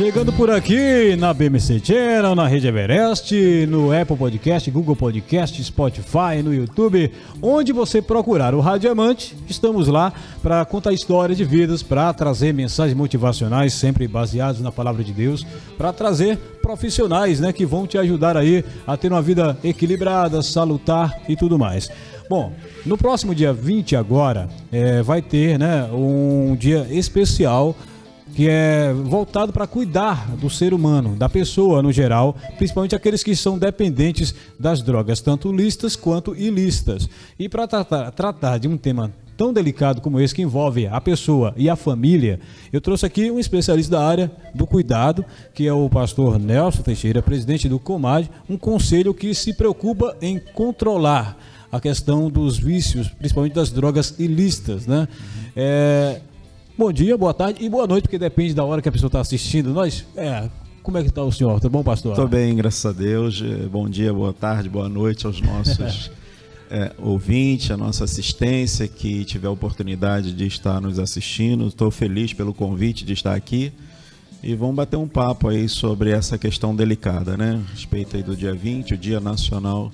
Chegando por aqui na BMC Channel, na Rede Everest, no Apple Podcast, Google Podcast, Spotify, no YouTube, onde você procurar o Radiamante, estamos lá para contar histórias de vidas, para trazer mensagens motivacionais sempre baseadas na palavra de Deus, para trazer profissionais, né, que vão te ajudar aí a ter uma vida equilibrada, salutar e tudo mais. Bom, no próximo dia 20 agora, é, vai ter, né, um dia especial que é voltado para cuidar do ser humano, da pessoa no geral, principalmente aqueles que são dependentes das drogas, tanto listas quanto ilícitas. E para tratar, tratar de um tema tão delicado como esse que envolve a pessoa e a família, eu trouxe aqui um especialista da área do cuidado, que é o pastor Nelson Teixeira, presidente do Comad, um conselho que se preocupa em controlar a questão dos vícios, principalmente das drogas ilícitas, né? É, Bom dia, boa tarde e boa noite, porque depende da hora que a pessoa está assistindo. Nós, é, como é que está o senhor? Tá bom, pastor? Estou bem, graças a Deus. Eh, bom dia, boa tarde, boa noite aos nossos é, ouvintes, a nossa assistência que tiver a oportunidade de estar nos assistindo. Estou feliz pelo convite de estar aqui. E vamos bater um papo aí sobre essa questão delicada, né? A respeito aí do dia 20, o Dia Nacional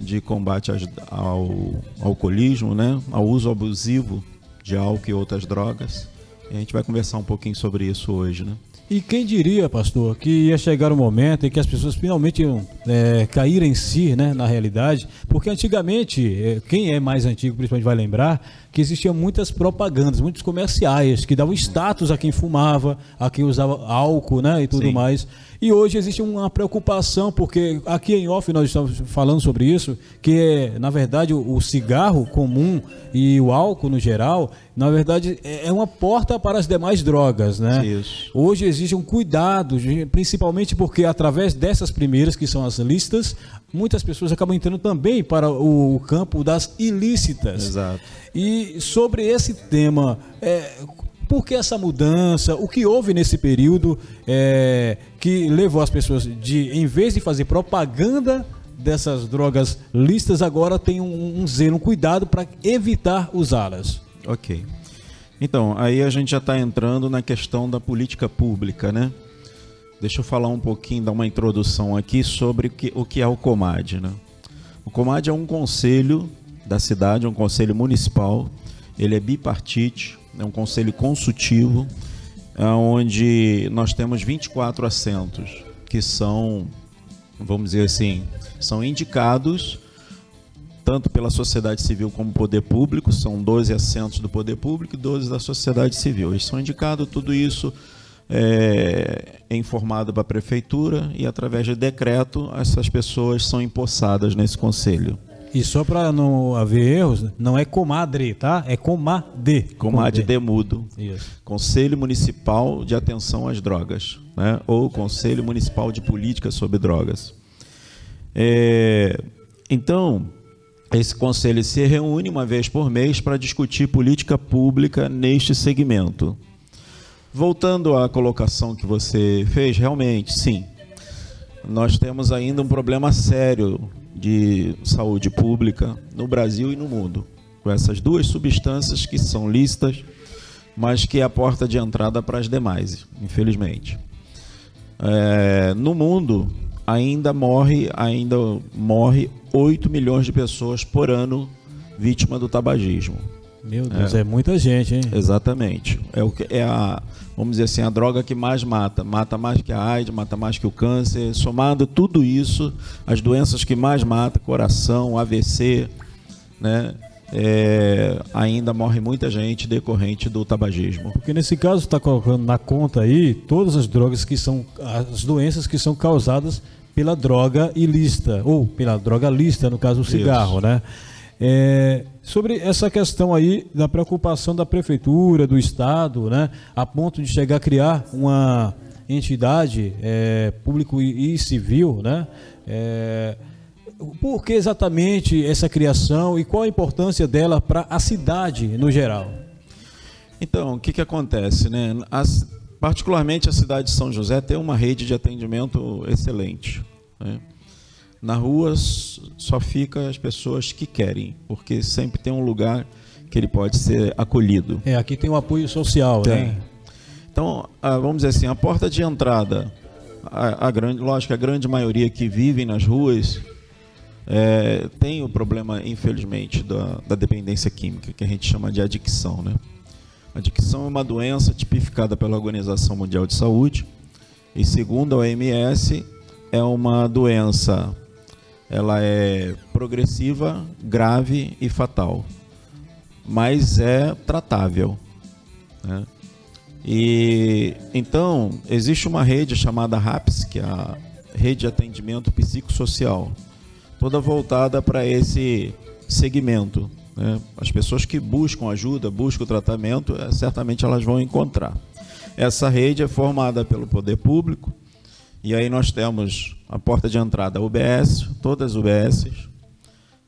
de Combate ao Alcoolismo, né? Ao uso abusivo de álcool e outras drogas. E a gente vai conversar um pouquinho sobre isso hoje, né? E quem diria, pastor, que ia chegar o um momento em que as pessoas finalmente iam é, cair em si, né, na realidade? Porque antigamente, é, quem é mais antigo principalmente vai lembrar, que existiam muitas propagandas, muitos comerciais que davam status a quem fumava, a quem usava álcool, né, e tudo Sim. mais. E hoje existe uma preocupação, porque aqui em off nós estamos falando sobre isso, que é, na verdade, o, cigarro comum e o álcool no geral, na verdade, é, é uma porta para as demais drogas, né? Isso. Hoje existe um cuidado, principalmente porque através dessas primeiras, que são as listas, muitas pessoas acabam entrando também para o campo das ilícitas. Exato. E sobre esse tema, é, por que essa mudança? O que houve nesse período é, que levou as pessoas de, em vez de fazer propaganda dessas drogas listas, agora tem um, um zelo, um cuidado para evitar usá-las? Ok. Então, aí a gente já está entrando na questão da política pública, né? Deixa eu falar um pouquinho, dar uma introdução aqui sobre o que, é o Comad, né? O Comad é um conselho da cidade, é um conselho municipal, ele é bipartite, é um conselho consultivo, onde nós temos 24 assentos que são, vamos dizer assim, são indicados tanto pela sociedade civil como poder público, são 12 assentos do poder público e 12 da sociedade civil. Eles são indicados, tudo isso é, é informado para a prefeitura e através de decreto essas pessoas são empossadas nesse conselho. E só para não haver erros, não é comadre, tá? É comade. Comade de mudo. Isso. Conselho Municipal de Atenção às Drogas, né? Ou Conselho Municipal de Política sobre Drogas. É... Então, esse conselho se reúne uma vez por mês para discutir política pública neste segmento. Voltando à colocação que você fez, realmente, sim. Nós temos ainda um problema sério de saúde pública no Brasil e no mundo, com essas duas substâncias que são listas, mas que é a porta de entrada para as demais, infelizmente. É, no mundo ainda morre, ainda morre 8 milhões de pessoas por ano vítima do tabagismo. Meu Deus, é, é muita gente, hein? Exatamente. É o que é a vamos dizer assim, a droga que mais mata. Mata mais que a AIDS, mata mais que o câncer. Somado tudo isso, as doenças que mais matam, coração, AVC, né? É, ainda morre muita gente decorrente do tabagismo. Porque nesse caso está colocando na conta aí todas as drogas que são as doenças que são causadas pela droga ilícita ou pela droga lista, no caso o cigarro, Isso. né? É, sobre essa questão aí da preocupação da prefeitura, do Estado, né, a ponto de chegar a criar uma entidade é, público e, civil, né? É, por que exatamente essa criação e qual a importância dela para a cidade no geral? Então, o que, que acontece, né? As, particularmente a cidade de São José tem uma rede de atendimento excelente. Né? Na rua só fica as pessoas que querem, porque sempre tem um lugar que ele pode ser acolhido. É, aqui tem um apoio social, tem, né? Então, vamos dizer assim, a porta de entrada, a, a, grande, lógico, a grande maioria que vivem nas ruas é, tem o problema, infelizmente, da, da dependência química, que a gente chama de adicção. Né? Adicção é uma doença tipificada pela Organização Mundial de Saúde e, segundo a OMS, é uma doença, ela é progressiva, grave e fatal, mas é tratável. Né? E então existe uma rede chamada RAPS, que é a rede de atendimento psicossocial, toda voltada para esse segmento. Né? As pessoas que buscam ajuda, buscam tratamento, é, certamente elas vão encontrar. Essa rede é formada pelo poder público, e aí nós temos a porta de entrada UBS, todas as UBSs,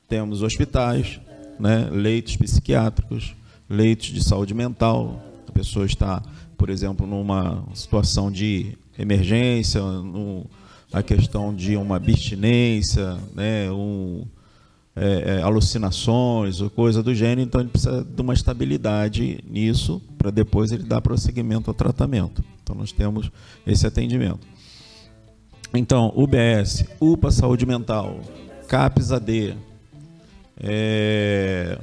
temos hospitais, né, leitos psiquiátricos, leitos de saúde mental, a pessoa está por exemplo, numa situação de emergência, no, a questão de uma abstinência, né, um, é, é, alucinações ou coisa do gênero, então ele precisa de uma estabilidade nisso para depois ele dar prosseguimento ao tratamento. Então nós temos esse atendimento. Então, UBS, UPA Saúde Mental, CAPS AD, é,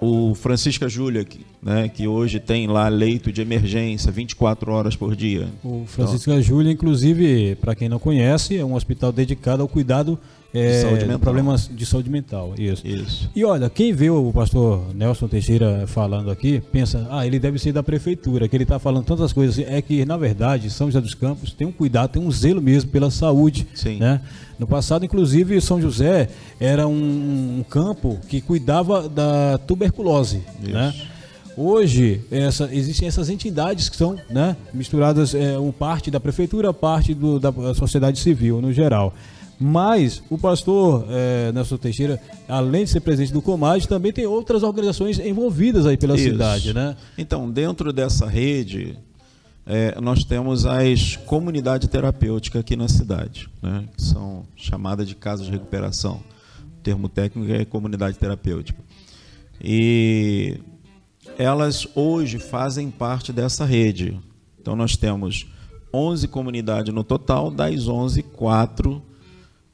o Francisca Júlia, que, né, que hoje tem lá leito de emergência 24 horas por dia. O Francisca então, Júlia, inclusive, para quem não conhece, é um hospital dedicado ao cuidado é, saúde mental. problemas de saúde mental. Isso. Isso. E olha, quem vê o pastor Nelson Teixeira falando aqui, pensa, ah, ele deve ser da prefeitura, que ele está falando tantas coisas. É que, na verdade, São José dos Campos tem um cuidado, tem um zelo mesmo pela saúde. Sim. Né? No passado, inclusive, São José era um, um campo que cuidava da tuberculose. Isso. Né? Hoje, essa, existem essas entidades que são né, misturadas, é, um parte da prefeitura, parte do, da sociedade civil no geral. Mas o pastor é, Nelson Teixeira, além de ser presidente do Comad, também tem outras organizações envolvidas aí pela Isso. cidade, né? Então, dentro dessa rede, é, nós temos as comunidades terapêuticas aqui na cidade, né? que são chamadas de casas de recuperação. O termo técnico é comunidade terapêutica. E elas hoje fazem parte dessa rede. Então, nós temos 11 comunidades no total, das 11, 4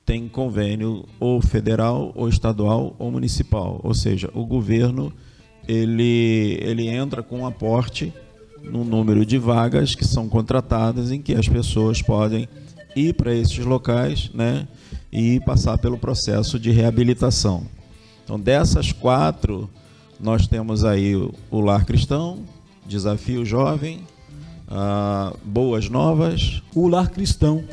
tem convênio ou federal, ou estadual, ou municipal. Ou seja, o governo ele, ele entra com um aporte no número de vagas que são contratadas em que as pessoas podem ir para esses locais né, e passar pelo processo de reabilitação. Então, dessas quatro, nós temos aí o, Lar Cristão, Desafio Jovem, uh, Boas Novas. O Lar Cristão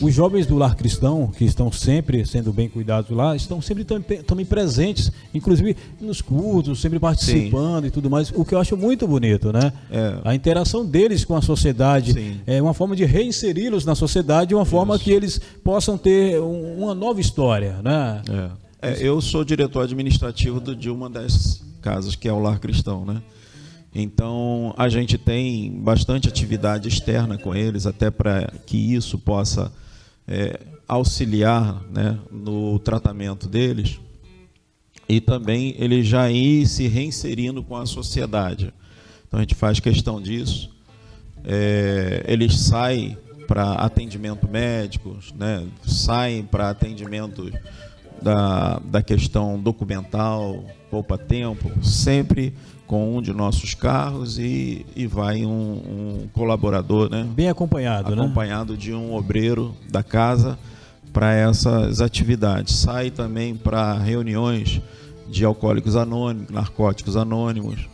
os jovens do lar cristão, que estão sempre sendo bem cuidados lá, estão sempre também presentes, inclusive nos cultos, sempre participando Sim. e tudo mais, o que eu acho muito bonito, né? É. A interação deles com a sociedade Sim. é uma forma de reinseri-los na sociedade, uma forma Isso. que eles possam ter uma nova história, né? É. É, eu sou diretor administrativo de uma das casas, que é o Lar Cristão, né? Então, a gente tem bastante atividade externa com eles, até para que isso possa é, auxiliar né, no tratamento deles e também ele já ir se reinserindo com a sociedade. Então a gente faz questão disso. É, eles saem para atendimento médico, né, saem para atendimento da, da questão documental, poupa tempo, sempre com um de nossos carros e, e vai um, um colaborador, né? Bem acompanhado, né? Acompanhado né? de um obreiro da casa para essas atividades. Sai também para reuniões de alcoólicos anônimos, narcóticos anônimos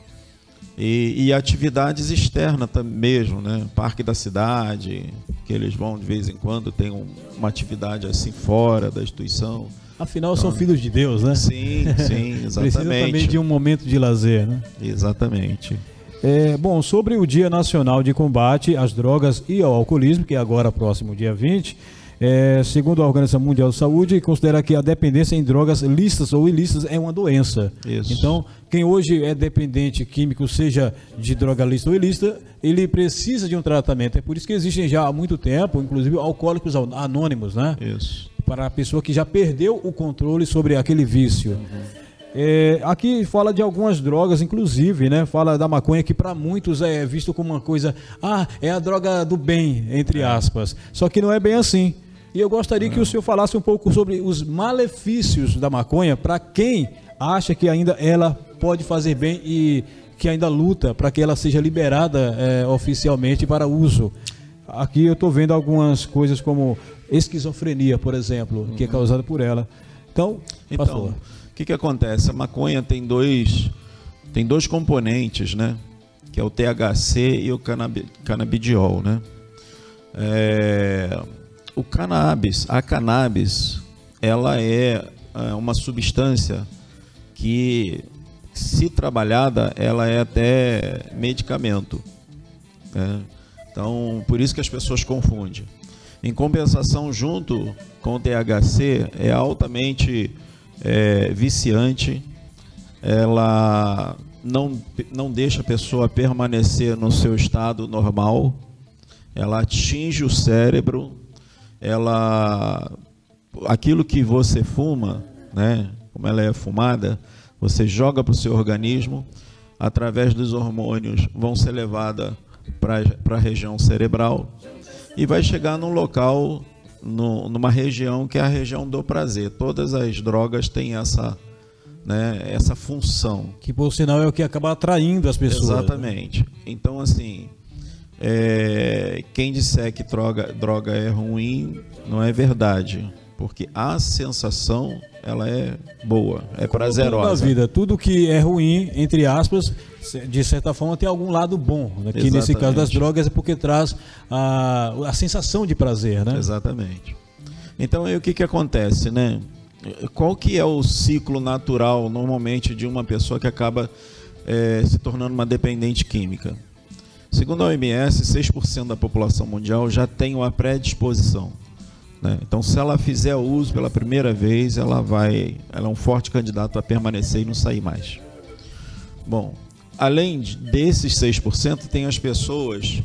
e, e atividades externas também mesmo, né? Parque da cidade, que eles vão de vez em quando, tem um, uma atividade assim fora da instituição. Afinal, então, são filhos de Deus, né? Sim, sim, exatamente. Precisa também de um momento de lazer, né? Exatamente. É, bom, sobre o Dia Nacional de Combate às Drogas e ao Alcoolismo, que é agora próximo dia 20, é, segundo a Organização Mundial de Saúde, considera que a dependência em drogas lícitas ou ilícitas é uma doença. Isso. Então, quem hoje é dependente químico, seja de droga lícita ou ilícita, ele precisa de um tratamento. É por isso que existem já há muito tempo, inclusive, alcoólicos anônimos, né? Isso para a pessoa que já perdeu o controle sobre aquele vício. Uhum. É, aqui fala de algumas drogas, inclusive, né? Fala da maconha que para muitos é visto como uma coisa, ah, é a droga do bem, entre é. aspas. Só que não é bem assim. E eu gostaria não. que o senhor falasse um pouco sobre os malefícios da maconha para quem acha que ainda ela pode fazer bem e que ainda luta para que ela seja liberada é, oficialmente para uso. Aqui eu estou vendo algumas coisas como esquizofrenia, por exemplo, uhum. que é uhum. causada por ela. Então, então o que, que acontece? A maconha tem dois, tem dois componentes, né? Que é o THC e o canabidiol, né? É, o cannabis, a cannabis, ela é, é uma substância que, se trabalhada, ela é até medicamento. Né? Então, por isso que as pessoas confundem. Em compensação, junto com o THC, é altamente é, viciante, ela não, não deixa a pessoa permanecer no seu estado normal, ela atinge o cérebro, ela aquilo que você fuma, né, como ela é fumada, você joga para o seu organismo, através dos hormônios vão ser levadas para a região cerebral e vai chegar num local, no, numa região que é a região do prazer. Todas as drogas têm essa, né, essa função. Que por sinal é o que acaba atraindo as pessoas. Né? Exatamente. Né? Então, assim, é, quem disser que droga, droga é ruim, não é verdade. Porque a sensação, ela é boa, é prazerosa. Na vida, tudo que é ruim, entre aspas, de certa forma, tem algum lado bom. Né? Que nesse caso das drogas é porque traz a, a sensação de prazer, né? Exatamente. Então aí o que, que acontece, né? Qual que é o ciclo natural, normalmente, de uma pessoa que acaba é, se tornando uma dependente química? Segundo a OMS, 6% da população mundial já tem uma predisposição. Né? Então, se ela fizer uso pela primeira vez, ela vai, ela é um forte candidato a permanecer e não sair mais. Bom, além desses 6%, tem as pessoas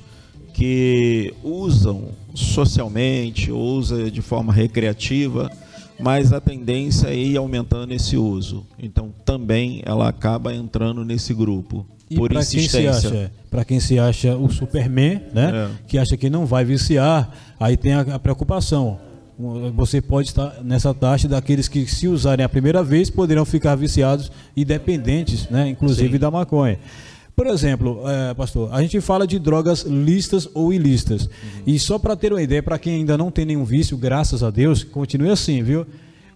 que usam socialmente, usam de forma recreativa, mas a tendência é ir aumentando esse uso. Então também ela acaba entrando nesse grupo. E por insistência. Para quem se acha o Superman, né? É. Que acha que não vai viciar, aí tem a, a preocupação você pode estar nessa taxa daqueles que, se usarem a primeira vez, poderão ficar viciados e dependentes, né, inclusive Sim. da maconha. Por exemplo, é, pastor, a gente fala de drogas listas ou ilícitas. Uhum. E só para ter uma ideia, para quem ainda não tem nenhum vício, graças a Deus, continue assim, viu?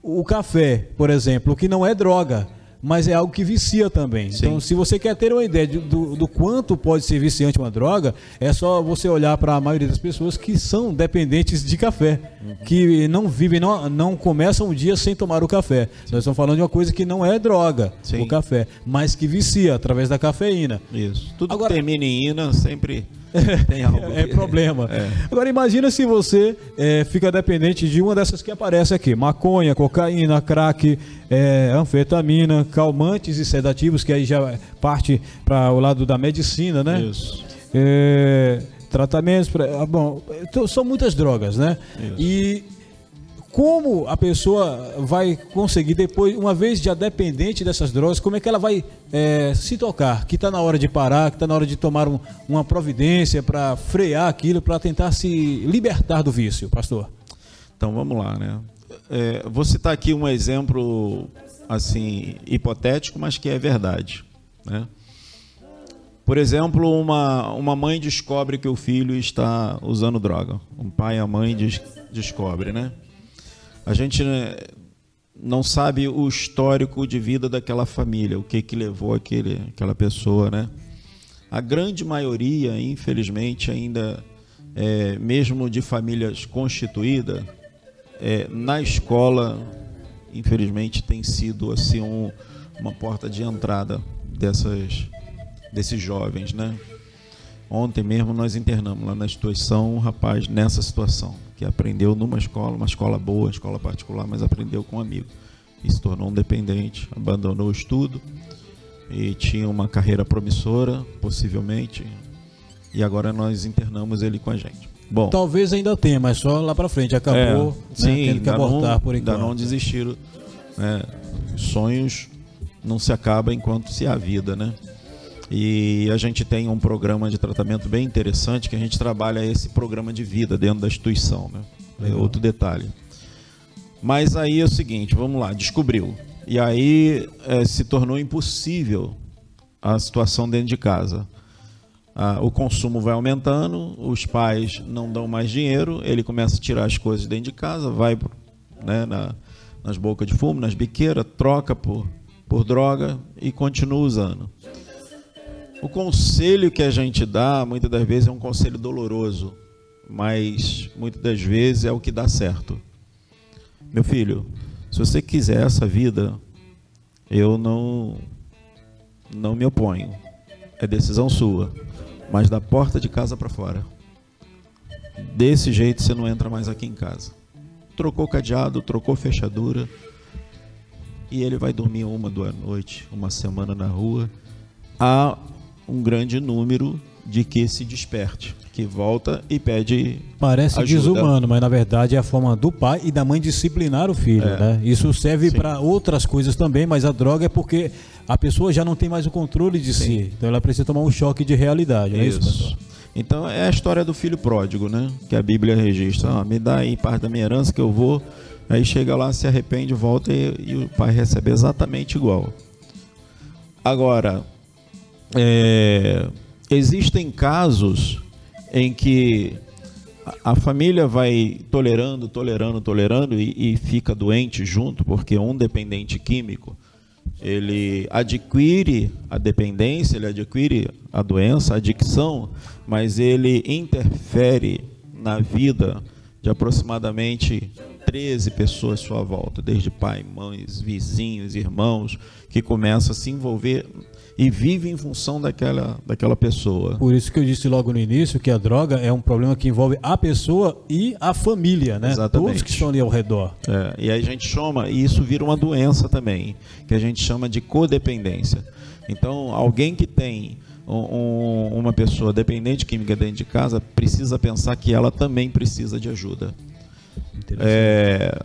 O café, por exemplo, que não é droga, mas é algo que vicia também. Sim. Então, se você quer ter uma ideia de, do, do quanto pode ser viciante uma droga, é só você olhar para a maioria das pessoas que são dependentes de café, uhum. que não vivem, não, não começam o dia sem tomar o café. Sim. Nós estamos falando de uma coisa que não é droga, Sim. o café, mas que vicia através da cafeína. Isso. Tudo Agora, que termina em ina sempre tem algo. é problema. É. Agora imagina se você é, fica dependente de uma dessas que aparece aqui: maconha, cocaína, crack, é, anfetamina, calmantes e sedativos, que aí já parte para o lado da medicina, né? Isso. É, tratamentos, pra, ah, bom, então, são muitas drogas, né? Isso. E como a pessoa vai conseguir depois, uma vez já dependente dessas drogas, como é que ela vai é, se tocar? Que está na hora de parar, que está na hora de tomar um, uma providência para frear aquilo, para tentar se libertar do vício, pastor? Então vamos lá, né? É, vou citar aqui um exemplo assim hipotético, mas que é verdade, né? Por exemplo, uma, uma mãe descobre que o filho está usando droga. Um pai e a mãe des, descobre, né? A gente né, não sabe o histórico de vida daquela família, o que que levou aquele, aquela pessoa, né? A grande maioria, infelizmente, ainda, é, mesmo de famílias constituídas, é, na escola, infelizmente, tem sido assim um, uma porta de entrada dessas, desses jovens, né? Ontem mesmo nós internamos lá na instituição um rapaz nessa situação que aprendeu numa escola, uma escola boa, escola particular, mas aprendeu com um amigo. E se tornou um dependente, abandonou o estudo e tinha uma carreira promissora, possivelmente, e agora nós internamos ele com a gente. Bom, talvez ainda tenha, mas só lá para frente acabou, é, né, sim, tendo que abortar não, por enquanto. Ainda não desistiram, né, sonhos não se acaba enquanto se há vida, né? E a gente tem um programa de tratamento bem interessante que a gente trabalha esse programa de vida dentro da instituição, né? É outro detalhe. Mas aí é o seguinte, vamos lá, descobriu. E aí é, se tornou impossível a situação dentro de casa. Ah, o consumo vai aumentando, os pais não dão mais dinheiro, ele começa a tirar as coisas dentro de casa, vai né, na, nas bocas de fumo, nas biqueiras, troca por, por droga e continua usando. O conselho que a gente dá, muitas das vezes, é um conselho doloroso, mas muitas das vezes é o que dá certo. Meu filho, se você quiser essa vida, eu não não me oponho. É decisão sua, mas da porta de casa para fora. Desse jeito você não entra mais aqui em casa. Trocou cadeado, trocou fechadura, e ele vai dormir uma, duas noites, uma semana na rua. Há um grande número de que se desperte que volta e pede Parece ajuda. desumano, mas na verdade é a forma do pai e da mãe disciplinar o filho, é. né? Isso serve para outras coisas também, mas a droga é porque a pessoa já não tem mais o controle de Sim. si. Então ela precisa tomar um choque de realidade, é isso, isso Então é a história do filho pródigo, né? Que a Bíblia registra. Ah, me dá aí parte da minha herança que eu vou. Aí chega lá, se arrepende, volta e, e o pai recebe exatamente igual. Agora, é, existem casos em que a família vai tolerando, tolerando, tolerando e, e, fica doente junto, porque um dependente químico ele adquire a dependência, ele adquire a doença, a adicção, mas ele interfere na vida de aproximadamente 13 pessoas à sua volta, desde pai, mães, vizinhos, irmãos, que começam a se envolver e vive em função daquela, daquela pessoa. Por isso que eu disse logo no início que a droga é um problema que envolve a pessoa e a família, né? Exatamente. Todos que estão ali ao redor. É, e aí a gente chama, e isso vira uma doença também, que a gente chama de codependência. Então, alguém que tem um, uma pessoa dependente química dentro de casa precisa pensar que ela também precisa de ajuda. É,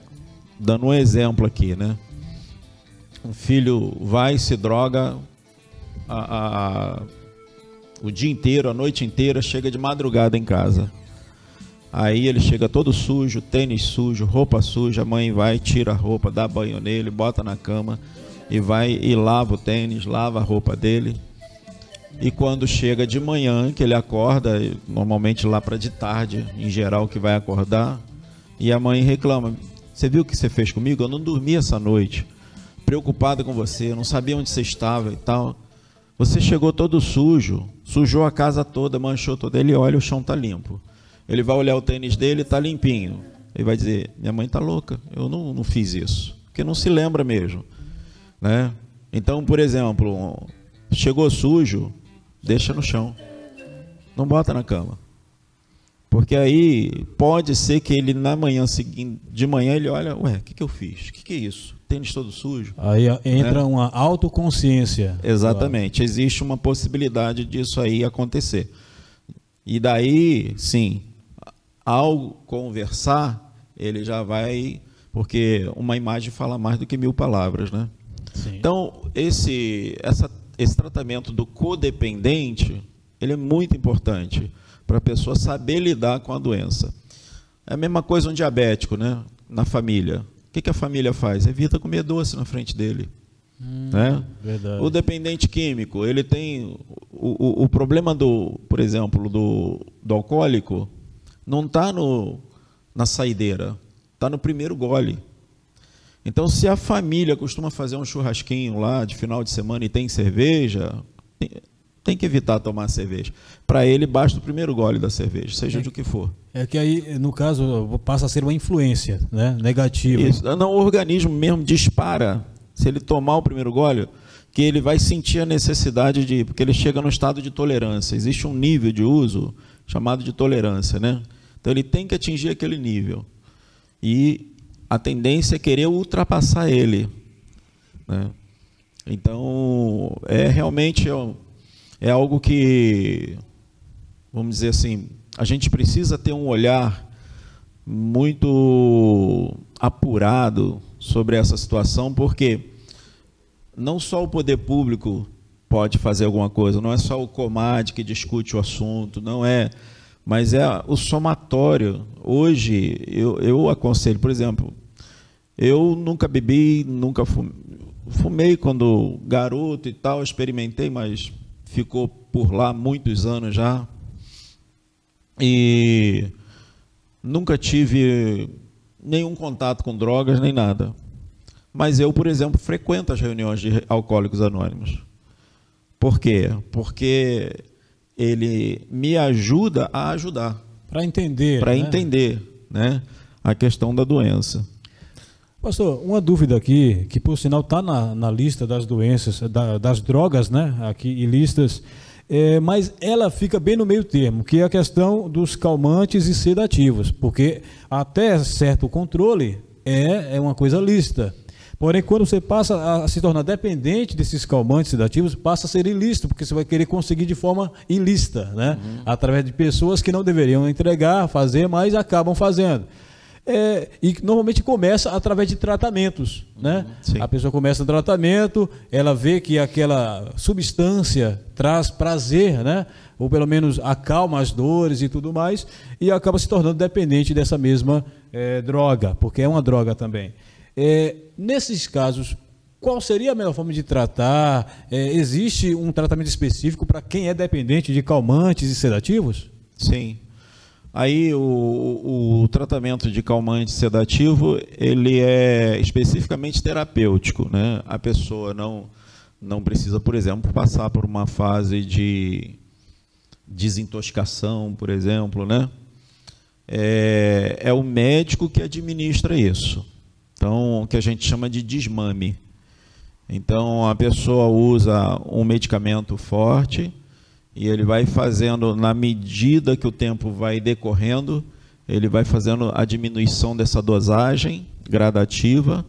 dando um exemplo aqui, né? Um filho vai se droga a, a, o dia inteiro, a noite inteira, chega de madrugada em casa. Aí ele chega todo sujo, tênis sujo, roupa suja, a mãe vai, tira a roupa, dá banho nele, bota na cama e vai e lava o tênis, lava a roupa dele. E quando chega de manhã, que ele acorda, normalmente lá para de tarde, em geral que vai acordar, e a mãe reclama: "Você viu o que você fez comigo? Eu não dormi essa noite, preocupada com você, não sabia onde você estava e tal". Você chegou todo sujo, sujou a casa toda, manchou toda. Ele olha, o chão tá limpo. Ele vai olhar o tênis dele, tá limpinho. Ele vai dizer: Minha mãe tá louca, eu não, não fiz isso. Porque não se lembra mesmo. Né? Então, por exemplo, chegou sujo, deixa no chão. Não bota na cama. Porque aí pode ser que ele na manhã seguinte, de manhã ele olha, ué, o que, que eu fiz? O que, que é isso? tênis todo sujo. Aí entra né? uma autoconsciência. Exatamente. Claro. Existe uma possibilidade disso aí acontecer. E daí, sim, ao conversar, ele já vai. Porque uma imagem fala mais do que mil palavras, né? Sim. Então, esse, essa, esse tratamento do codependente, ele é muito importante para a pessoa saber lidar com a doença. É a mesma coisa um diabético, né? Na família que, que a família faz? Evita comer doce na frente dele. Hum, né? O dependente químico, ele tem o, o, o, problema do, por exemplo, do, do alcoólico, não está na saideira, está no primeiro gole. Então, se a família costuma fazer um churrasquinho lá de final de semana e tem cerveja, tem que evitar tomar cerveja. Para ele, basta o primeiro gole da cerveja, seja é, do que for. É que aí, no caso, passa a ser uma influência né? negativa. Isso. Não, o organismo mesmo dispara. Se ele tomar o primeiro gole, que ele vai sentir a necessidade de. Porque ele chega no estado de tolerância. Existe um nível de uso chamado de tolerância. Né? Então ele tem que atingir aquele nível. E a tendência é querer ultrapassar ele. Né? Então, é realmente é algo que, vamos dizer assim, a gente precisa ter um olhar muito apurado sobre essa situação, porque não só o poder público pode fazer alguma coisa, não é só o Comad que discute o assunto, não é, mas é o somatório. Hoje, eu, eu aconselho, por exemplo, eu nunca bebi, nunca fumei, fumei quando garoto e tal, experimentei, mas ficou por lá muitos anos já. E nunca tive nenhum contato com drogas nem nada. Mas eu, por exemplo, frequento as reuniões de alcoólicos anônimos. Por quê? Porque ele me ajuda a ajudar. Para entender. Para né? entender né, a questão da doença. Pastor, uma dúvida aqui, que por sinal está na, na lista das doenças, da, das drogas, né, aqui listas, é, mas ela fica bem no meio termo, que é a questão dos calmantes e sedativos, porque até certo controle é, é uma coisa lícita. Porém, quando você passa a se tornar dependente desses calmantes sedativos, passa a ser ilícito, porque você vai querer conseguir de forma ilícita, né? Uhum. Através de pessoas que não deveriam entregar, fazer, mas acabam fazendo. É, e normalmente começa através de tratamentos, né? Sim. A pessoa começa o tratamento, ela vê que aquela substância traz prazer, né? Ou pelo menos acalma as dores e tudo mais, e acaba se tornando dependente dessa mesma é, droga, porque é uma droga também. É, nesses casos, qual seria a melhor forma de tratar? É, existe um tratamento específico para quem é dependente de calmantes e sedativos? Sim. Aí o, o, tratamento de calmante sedativo ele é especificamente terapêutico, né? A pessoa não não precisa, por exemplo, passar por uma fase de desintoxicação, por exemplo, né? É, é o médico que administra isso. Então, o que a gente chama de desmame. Então, a pessoa usa um medicamento forte e ele vai fazendo, na medida que o tempo vai decorrendo, ele vai fazendo a diminuição dessa dosagem gradativa,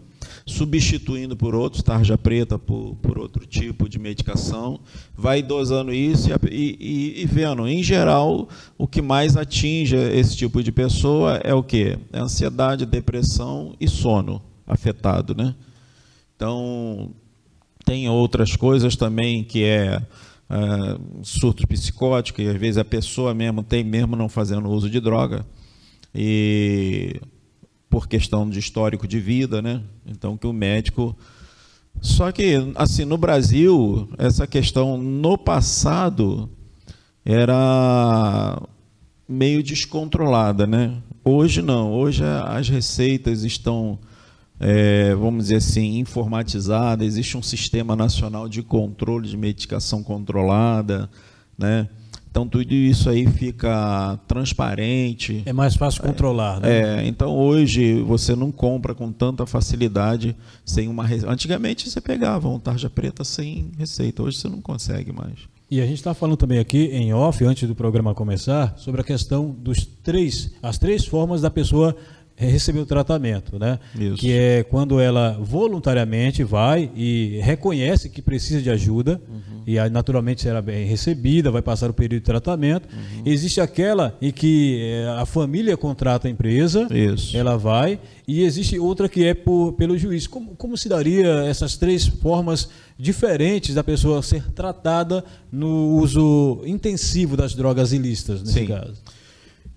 substituindo por outros, tarja preta por, por outro tipo de medicação, vai dosando isso e, e, e, vendo. Em geral, o que mais atinge esse tipo de pessoa é o que? É ansiedade, depressão e sono afetado, né? Então, tem outras coisas também que é uh, surto psicótico, e às vezes a pessoa mesmo tem, mesmo não fazendo uso de droga, e por questão de histórico de vida, né? Então que o médico. Só que, assim, no Brasil, essa questão no passado era meio descontrolada, né? Hoje não, hoje as receitas estão é, vamos dizer assim, informatizada, existe um sistema nacional de controle de medicação controlada, né? Então tudo isso aí fica transparente. É mais fácil controlar, né? É, então hoje você não compra com tanta facilidade sem uma receita. Antigamente você pegava um tarja preta sem receita, hoje você não consegue mais. E a gente está falando também aqui em off, antes do programa começar, sobre a questão dos três, as três formas da pessoa receber o tratamento, né? Isso. Que é quando ela voluntariamente vai e reconhece que precisa de ajuda uhum. e aí, naturalmente será bem recebida, vai passar o período de tratamento. Uhum. Existe aquela em que eh, a família contrata a empresa, Isso. ela vai, e existe outra que é por, pelo juiz. Como, como se daria essas três formas diferentes da pessoa ser tratada no uso intensivo das drogas ilícitas, nesse Sim. caso?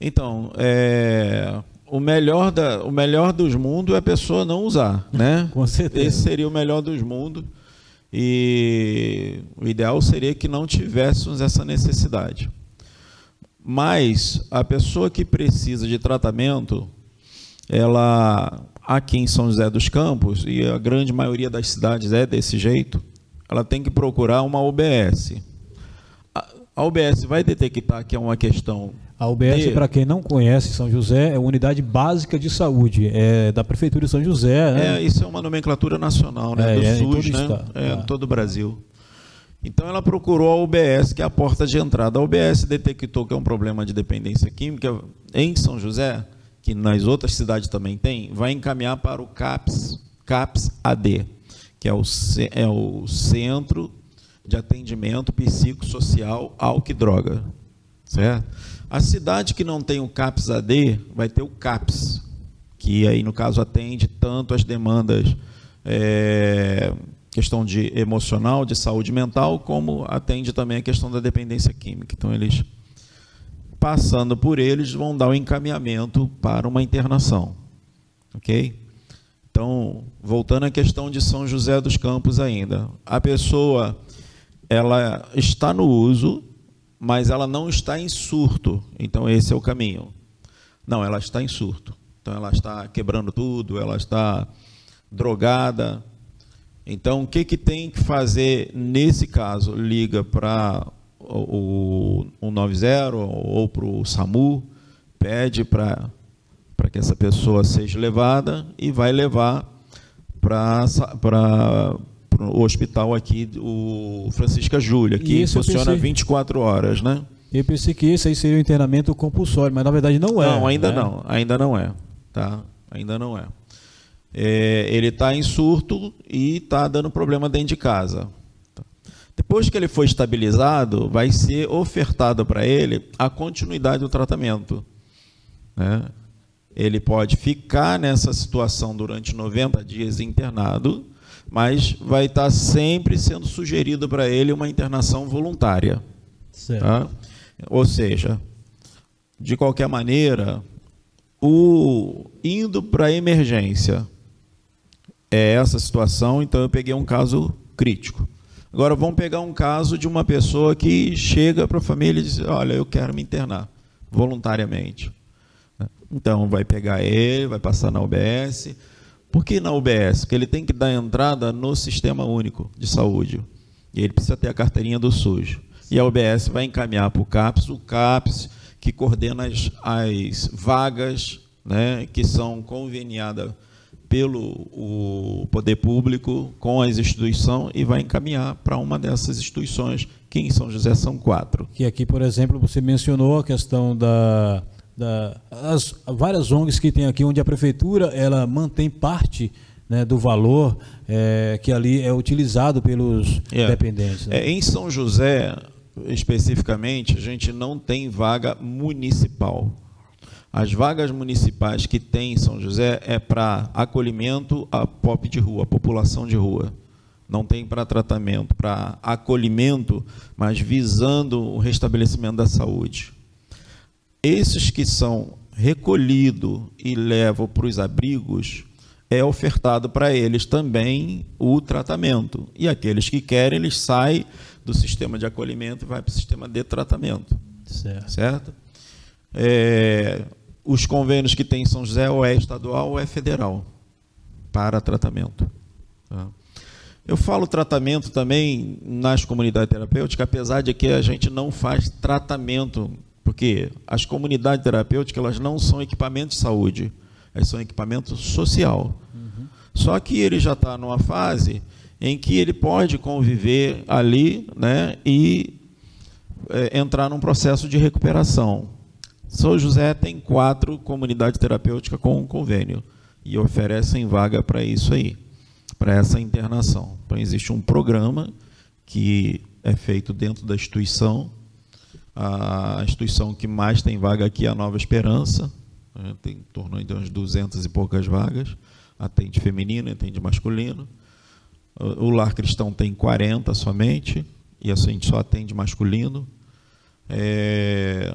Então, é, o melhor, da, o melhor dos mundos é a pessoa não usar, né? Com certeza. Esse seria o melhor dos mundos. E o ideal seria que não tivéssemos essa necessidade. Mas a pessoa que precisa de tratamento, ela aqui em São José dos Campos, e a grande maioria das cidades é desse jeito, ela tem que procurar uma UBS. A UBS vai detectar que é uma questão a UBS, para quem não conhece São José, é unidade básica de saúde, é da Prefeitura de São José. Né? É, isso é uma nomenclatura nacional, né? É, do é, SUS, né? É, em todo o Brasil. Então ela procurou a UBS, que é a porta de entrada. A UBS detectou que é um problema de dependência química em São José, que nas outras cidades também tem, vai encaminhar para o CAPS, CAPS AD, que é o, é o Centro de Atendimento Psicossocial Álcool e Droga. Certo? A cidade que não tem o CAPS AD vai ter o CAPS, que aí no caso atende tanto as demandas é, questão de emocional, de saúde mental, como atende também a questão da dependência química. Então, eles, passando por eles, vão dar o encaminhamento para uma internação. Ok? Então, voltando à questão de São José dos Campos ainda. A pessoa, ela está no uso, mas ela não está em surto. Então, esse é o caminho. Não, ela está em surto. Então, ela está quebrando tudo, ela está drogada. Então, o que, que tem que fazer nesse caso? Liga para o, o 190 ou para o SAMU, pede para que essa pessoa seja levada e vai levar para o hospital aqui, o Francisca Júlia, que funciona pensei, 24 horas, né? Eu pensei que esse aí seria o internamento compulsório, mas na verdade não é. Não, ainda né? não, ainda não é, tá? Ainda não é. é ele está em surto e está dando problema dentro de casa. Depois que ele foi estabilizado, vai ser ofertado para ele a continuidade do tratamento. Né? Ele pode ficar nessa situação durante 90 dias internado, mas vai estar sempre sendo sugerido para ele uma internação voluntária. Tá? Ou seja, de qualquer maneira, o indo para emergência é essa situação, então eu peguei um caso crítico. Agora vamos pegar um caso de uma pessoa que chega para a família e diz: Olha, eu quero me internar voluntariamente. Então vai pegar ele, vai passar na UBS. Por que na UBS? Porque ele tem que dar entrada no Sistema Único de Saúde. E ele precisa ter a carteirinha do SUS. E a UBS vai encaminhar para o CAPS, o CAPS que coordena as, as vagas né, que são conveniadas pelo o poder público com as instituições e vai encaminhar para uma dessas instituições, que em São José são quatro. Que aqui, por exemplo, você mencionou a questão da da, as várias ONGs que tem aqui, onde a prefeitura ela mantém parte né, do valor é, que ali é utilizado pelos. É. dependentes. Né? É, em São José, especificamente, a gente não tem vaga municipal. As vagas municipais que tem em São José é para acolhimento a pop de rua, a população de rua. Não tem para tratamento, para acolhimento, mas visando o restabelecimento da saúde. Esses que são recolhidos e levam para os abrigos, é ofertado para eles também o tratamento. E aqueles que querem, eles saem do sistema de acolhimento e vai para o sistema de tratamento. Certo. certo? É, os convênios que tem em São José ou é estadual ou é federal para tratamento. Tá? Eu falo tratamento também nas comunidades terapêuticas, apesar de que a gente não faz tratamento porque as comunidades terapêuticas elas não são equipamentos de saúde, elas são equipamento social. Uhum. Só que ele já está numa fase em que ele pode conviver ali né, e é, entrar num processo de recuperação. São José tem quatro comunidades terapêuticas com um convênio e oferecem vaga para isso aí, para essa internação. Então existe um programa que é feito dentro da instituição a instituição que mais tem vaga aqui é a Nova Esperança, né, tem em torno de umas 200 e poucas vagas, atende feminino, atende masculino. O Lar Cristão tem 40 somente, e a gente só atende masculino. É...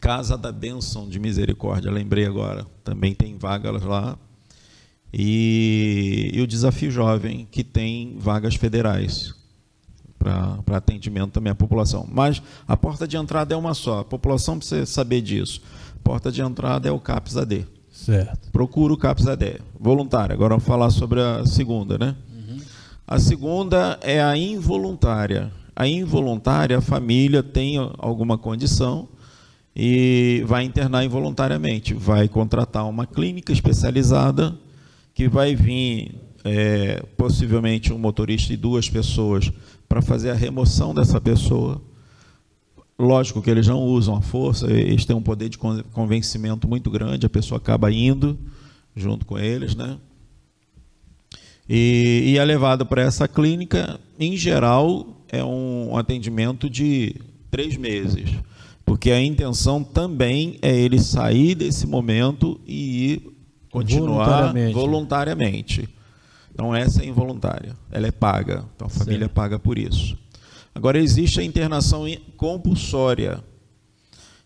Casa da Bênção de Misericórdia, lembrei agora, também tem vagas lá. E, e o Desafio Jovem, que tem vagas federais, para atendimento também à população. Mas a porta de entrada é uma só. A população precisa saber disso. A porta de entrada é o CAPS AD. Certo. Procura o CAPS AD. Voluntária. Agora vamos falar sobre a segunda, né? Uhum. A segunda é a involuntária. A involuntária, a família tem alguma condição e vai internar involuntariamente. Vai contratar uma clínica especializada que vai vir é, possivelmente um motorista e duas pessoas para fazer a remoção dessa pessoa. Lógico que eles não usam a força, eles têm um poder de convencimento muito grande, a pessoa acaba indo junto com eles, né? E, e é levado para essa clínica, em geral, é um atendimento de três meses, porque a intenção também é ele sair desse momento e ir continuar voluntariamente. voluntariamente. Então essa é involuntária, ela é paga, então a família certo. paga por isso. Agora existe a internação compulsória.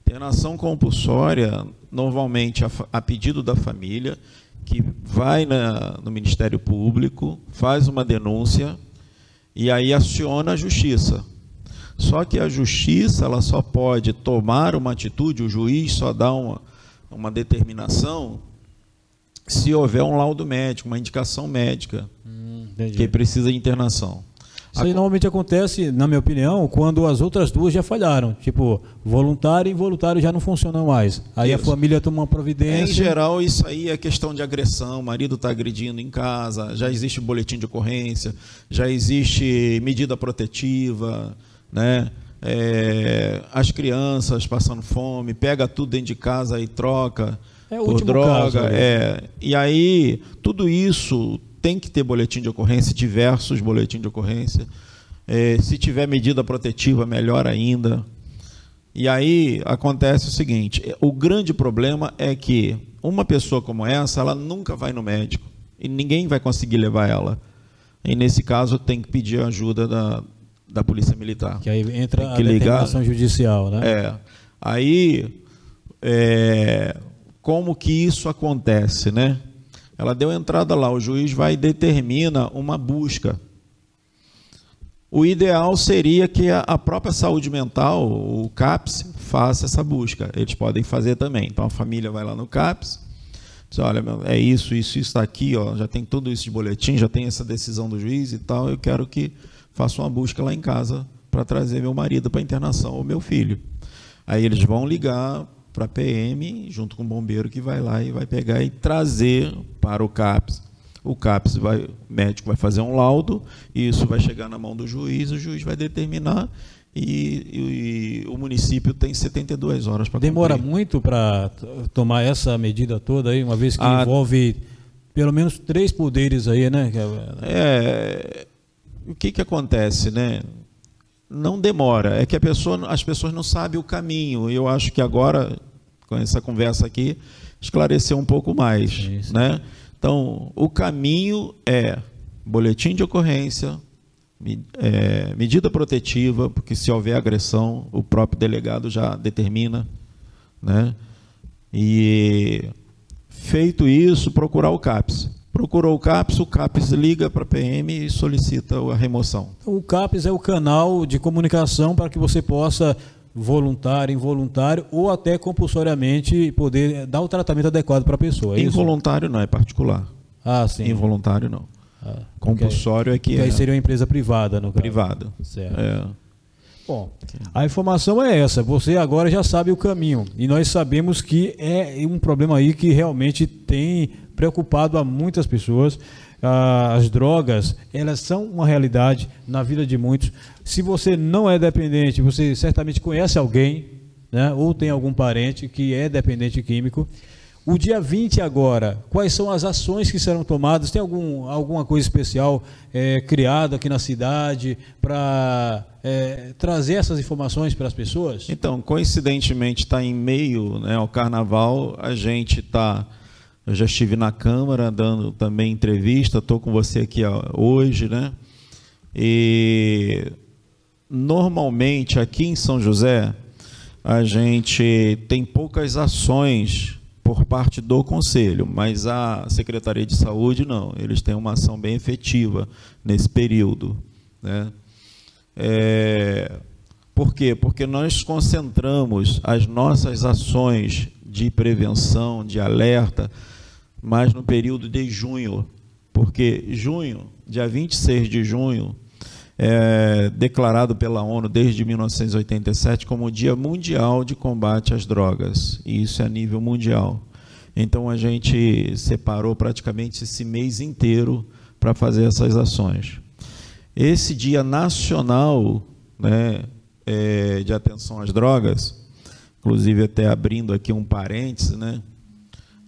Internação compulsória, normalmente a, a pedido da família, que vai na, no Ministério Público, faz uma denúncia e aí aciona a justiça. Só que a justiça ela só pode tomar uma atitude, o juiz só dá uma, uma determinação se houver um laudo médico, uma indicação médica hum, que precisa de internação. Isso aí normalmente acontece, na minha opinião, quando as outras duas já falharam. Tipo, voluntário e involuntário já não funcionam mais. Aí isso. a família toma uma providência. Em geral, isso aí é questão de agressão. O marido está agredindo em casa, já existe boletim de ocorrência, já existe medida protetiva, né? É, as crianças passando fome, pega tudo dentro de casa e troca é por droga. Caso, é. E aí, tudo isso tem que ter boletim de ocorrência, diversos boletins de ocorrência. É, se tiver medida protetiva, melhor ainda. E aí acontece o seguinte: o grande problema é que uma pessoa como essa, ela nunca vai no médico e ninguém vai conseguir levar ela. E nesse caso tem que pedir ajuda da, da polícia militar. Que aí entra tem que a ligar, judicial, né? É. Aí, é, como que isso acontece, né? Ela deu entrada lá, o juiz vai e determina uma busca. O ideal seria que a própria saúde mental, o CAPS, faça essa busca. Eles podem fazer também. Então a família vai lá no CAPS, diz, olha, é isso, isso, isso está aqui, ó, já tem tudo isso de boletim, já tem essa decisão do juiz e tal, eu quero que faça uma busca lá em casa para trazer meu marido para internação ou meu filho. Aí eles vão ligar para a PM, junto com o bombeiro que vai lá e vai pegar e trazer para o CAPS. O CAPS vai, o médico vai fazer um laudo, e isso vai chegar na mão do juiz, o juiz vai determinar e, e, o município tem 72 horas para Demora cumprir. muito para tomar essa medida toda aí, uma vez que a... envolve pelo menos três poderes aí, né? É, o que que acontece, né? Não demora, é que pessoa, as pessoas não sabem o caminho. E eu acho que agora, com essa conversa aqui, esclareceu um pouco mais. Isso. Né? Então, o caminho é boletim de ocorrência, é, medida protetiva, porque se houver agressão, o próprio delegado já determina. Né? E feito isso, procurar o CAPS. Procurou o CAPS, o CAPS liga para a PM e solicita a remoção. Então, o CAPS é o canal de comunicação para que você possa, voluntário, involuntário ou até compulsoriamente, poder dar o tratamento adequado para a pessoa. É Involuntário isso? não, é particular. Ah, sim. Involuntário não. Ah, Compulsório é que é. aí seria uma empresa privada, no caso. Privada. Certo. É. Bom, a informação é essa. Você agora já sabe o caminho. E nós sabemos que é um problema aí que realmente tem preocupado a muitas pessoas. Ah, as drogas, elas são uma realidade na vida de muitos. Se você não é dependente, você certamente conhece alguém, né, ou tem algum parente que é dependente químico. O dia 20 agora, quais são as ações que serão tomadas? Tem algum, alguma coisa especial é, criada aqui na cidade para é, trazer essas informações para as pessoas? Então, coincidentemente, está em meio né, ao carnaval, a gente está eu já estive na Câmara dando também entrevista, estou com você aqui hoje, né? E normalmente aqui em São José a gente tem poucas ações por parte do Conselho, mas a Secretaria de Saúde não, eles têm uma ação bem efetiva nesse período. Né? É, por quê? Porque nós concentramos as nossas ações de prevenção, de alerta, mas no período de junho, porque junho, dia 26 de junho, é declarado pela ONU desde 1987 como o Dia Mundial de Combate às Drogas, e isso é a nível mundial. Então a gente separou praticamente esse mês inteiro para fazer essas ações. Esse Dia Nacional né, é, de Atenção às Drogas, inclusive até abrindo aqui um parêntese, né,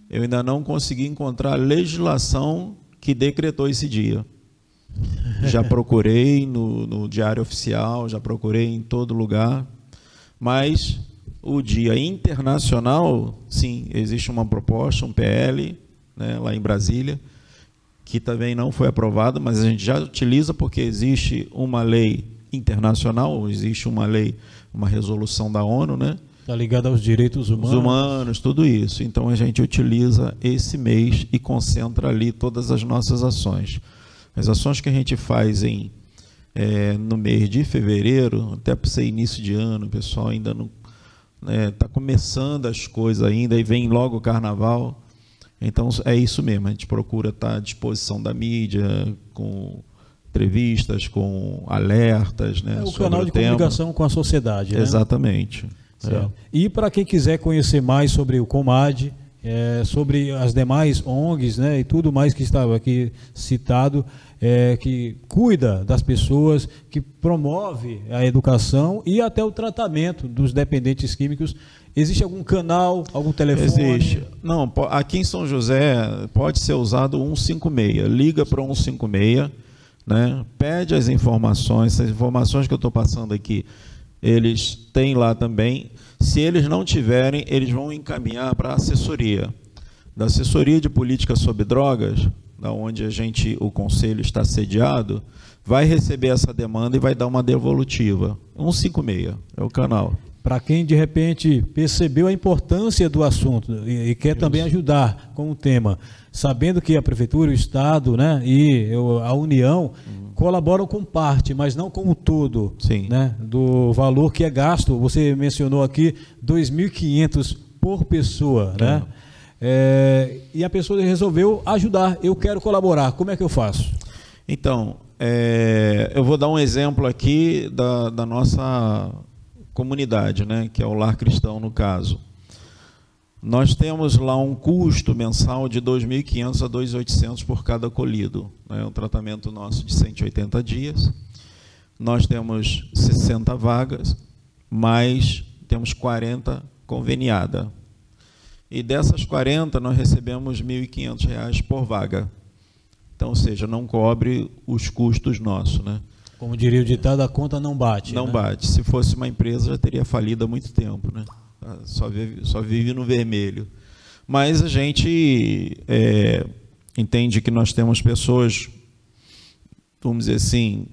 eu ainda não consegui encontrar legislação que decretou esse dia. Já procurei no, no Diário Oficial, já procurei em todo lugar, mas o dia internacional, sim, existe uma proposta, um PL, né, lá em Brasília, que também não foi aprovada, mas a gente já utiliza porque existe uma lei internacional, existe uma lei, uma resolução da ONU, né? Está ligado aos direitos humanos. Os humanos, tudo isso. Então a gente utiliza esse mês e concentra ali todas as nossas ações. As ações que a gente faz em é, no mês de fevereiro, até para ser início de ano, o pessoal ainda não está né, começando as coisas ainda, e vem logo o carnaval. Então é isso mesmo, a gente procura estar tá à disposição da mídia, com entrevistas, com alertas. Né, é o canal o de tema. comunicação com a sociedade. Né? Exatamente. É. E para quem quiser conhecer mais sobre o Comad, é, sobre as demais ONGs né, e tudo mais que estava aqui citado, é, que cuida das pessoas, que promove a educação e até o tratamento dos dependentes químicos. Existe algum canal, algum telefone? Existe. Não, aqui em São José pode ser usado 156. Liga para 156, né? pede as informações, as informações que eu estou passando aqui, eles têm lá também. Se eles não tiverem, eles vão encaminhar para a assessoria. Da assessoria de política sobre drogas, da onde a gente, o conselho está sediado, vai receber essa demanda e vai dar uma devolutiva. 156 é o canal. Para quem de repente percebeu a importância do assunto e, e quer Isso. também ajudar com o tema, sabendo que a prefeitura, o estado, né, e a União uhum. colaboram com parte, mas não com o todo, Sim. né, do valor que é gasto. Você mencionou aqui 2.500 por pessoa, né? É, e a pessoa resolveu ajudar. Eu quero colaborar. Como é que eu faço? Então, é, eu vou dar um exemplo aqui da, da nossa comunidade, né, que é o lar cristão no caso. Nós temos lá um custo mensal de 2.500 a 2.800 por cada acolhido. É né, um tratamento nosso de 180 dias. Nós temos 60 vagas, mais temos 40 conveniada. E dessas 40, nós recebemos R$ 1.500 por vaga. Então, ou seja, não cobre os custos nossos. Né? Como diria o ditado, a conta não bate. Não né? bate. Se fosse uma empresa, já teria falido há muito tempo. Né? Só, vive, só vive no vermelho. Mas a gente é, entende que nós temos pessoas, vamos dizer assim,